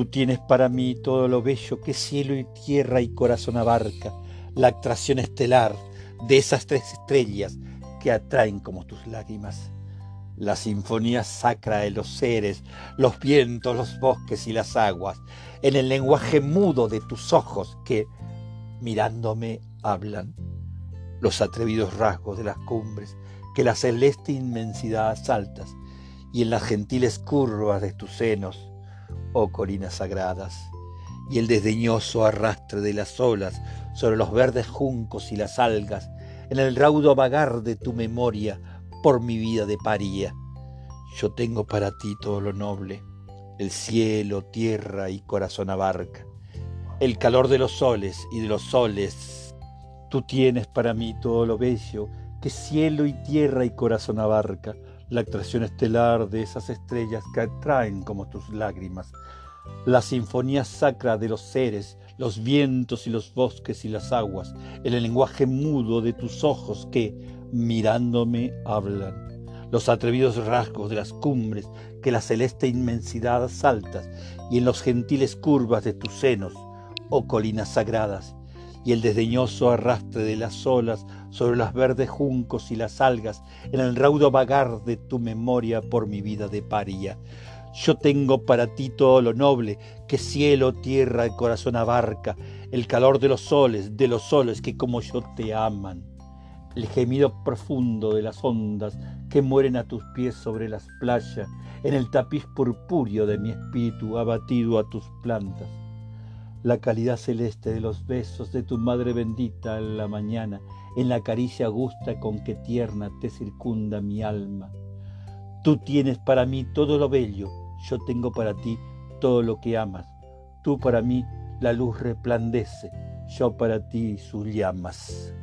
Tú tienes para mí todo lo bello que cielo y tierra y corazón abarca, la atracción estelar de esas tres estrellas que atraen como tus lágrimas. La sinfonía sacra de los seres, los vientos, los bosques y las aguas, en el lenguaje mudo de tus ojos que, mirándome, hablan. Los atrevidos rasgos de las cumbres que la celeste inmensidad asaltas, y en las gentiles curvas de tus senos, oh colinas sagradas, y el desdeñoso arrastre de las olas sobre los verdes juncos y las algas, en el raudo vagar de tu memoria por mi vida de paría. Yo tengo para ti todo lo noble, el cielo, tierra y corazón abarca, el calor de los soles y de los soles. Tú tienes para mí todo lo bello que cielo y tierra y corazón abarca, la atracción estelar de esas estrellas que atraen como tus lágrimas, la sinfonía sacra de los seres, los vientos y los bosques y las aguas, el lenguaje mudo de tus ojos que, mirándome, hablan, los atrevidos rasgos de las cumbres que la celeste inmensidad asaltas, y en los gentiles curvas de tus senos, oh colinas sagradas, y el desdeñoso arrastre de las olas sobre los verdes juncos y las algas, en el raudo vagar de tu memoria por mi vida de paria. Yo tengo para ti todo lo noble que cielo, tierra y corazón abarca, el calor de los soles, de los soles que como yo te aman, el gemido profundo de las ondas que mueren a tus pies sobre las playas, en el tapiz purpúreo de mi espíritu abatido a tus plantas la calidad celeste de los besos de tu madre bendita en la mañana, en la caricia gusta con que tierna te circunda mi alma. Tú tienes para mí todo lo bello, yo tengo para ti todo lo que amas. Tú para mí la luz resplandece, yo para ti sus llamas.